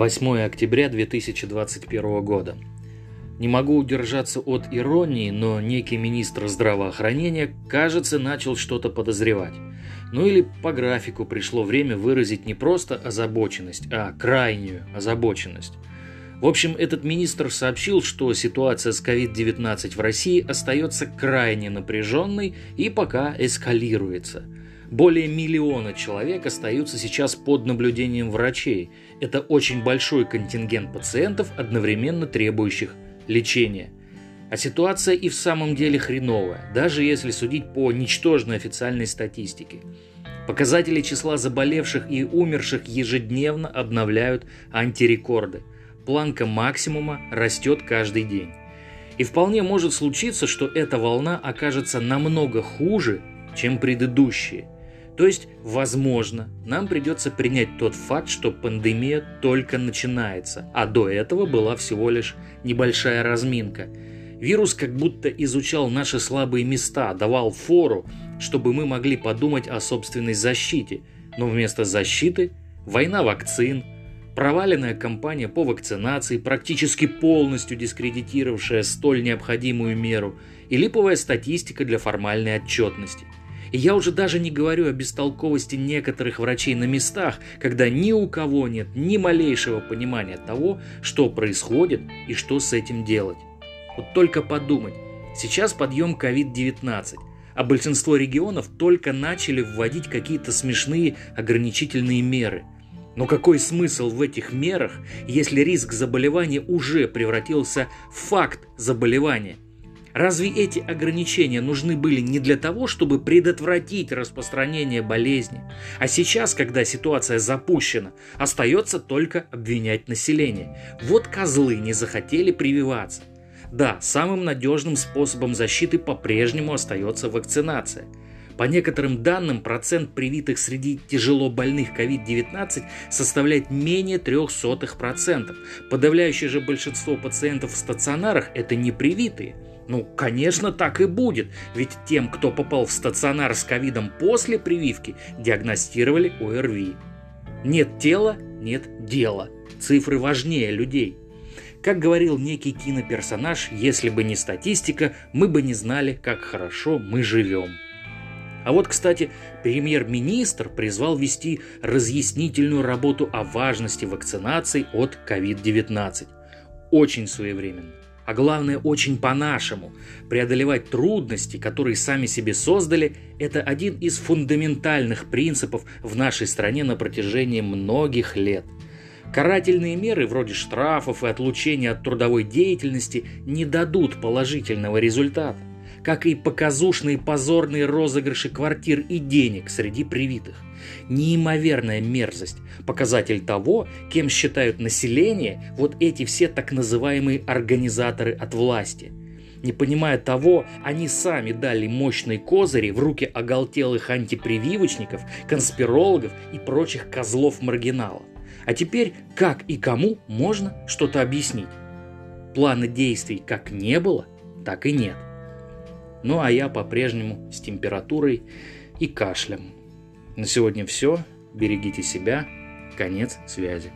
8 октября 2021 года. Не могу удержаться от иронии, но некий министр здравоохранения, кажется, начал что-то подозревать. Ну или по графику пришло время выразить не просто озабоченность, а крайнюю озабоченность. В общем, этот министр сообщил, что ситуация с COVID-19 в России остается крайне напряженной и пока эскалируется – более миллиона человек остаются сейчас под наблюдением врачей. Это очень большой контингент пациентов, одновременно требующих лечения. А ситуация и в самом деле хреновая, даже если судить по ничтожной официальной статистике. Показатели числа заболевших и умерших ежедневно обновляют антирекорды. Планка максимума растет каждый день. И вполне может случиться, что эта волна окажется намного хуже, чем предыдущие – то есть, возможно, нам придется принять тот факт, что пандемия только начинается, а до этого была всего лишь небольшая разминка. Вирус как будто изучал наши слабые места, давал фору, чтобы мы могли подумать о собственной защите. Но вместо защиты – война вакцин, проваленная кампания по вакцинации, практически полностью дискредитировавшая столь необходимую меру, и липовая статистика для формальной отчетности – и я уже даже не говорю о бестолковости некоторых врачей на местах, когда ни у кого нет ни малейшего понимания того, что происходит и что с этим делать. Вот только подумать, сейчас подъем COVID-19, а большинство регионов только начали вводить какие-то смешные ограничительные меры. Но какой смысл в этих мерах, если риск заболевания уже превратился в факт заболевания – Разве эти ограничения нужны были не для того, чтобы предотвратить распространение болезни? А сейчас, когда ситуация запущена, остается только обвинять население. Вот козлы не захотели прививаться. Да, самым надежным способом защиты по-прежнему остается вакцинация. По некоторым данным, процент привитых среди тяжело больных COVID-19 составляет менее 0,03%. Подавляющее же большинство пациентов в стационарах – это не привитые – ну, конечно, так и будет, ведь тем, кто попал в стационар с ковидом после прививки, диагностировали ОРВИ. Нет тела – нет дела. Цифры важнее людей. Как говорил некий киноперсонаж, если бы не статистика, мы бы не знали, как хорошо мы живем. А вот, кстати, премьер-министр призвал вести разъяснительную работу о важности вакцинации от COVID-19. Очень своевременно а главное очень по-нашему. Преодолевать трудности, которые сами себе создали, это один из фундаментальных принципов в нашей стране на протяжении многих лет. Карательные меры вроде штрафов и отлучения от трудовой деятельности не дадут положительного результата, как и показушные позорные розыгрыши квартир и денег среди привитых. Неимоверная мерзость, показатель того, кем считают население вот эти все так называемые организаторы от власти. Не понимая того, они сами дали мощные козыри в руки оголтелых антипрививочников, конспирологов и прочих козлов-маргиналов. А теперь как и кому можно что-то объяснить? Плана действий как не было, так и нет. Ну а я по-прежнему с температурой и кашлем. На сегодня все. Берегите себя. Конец связи.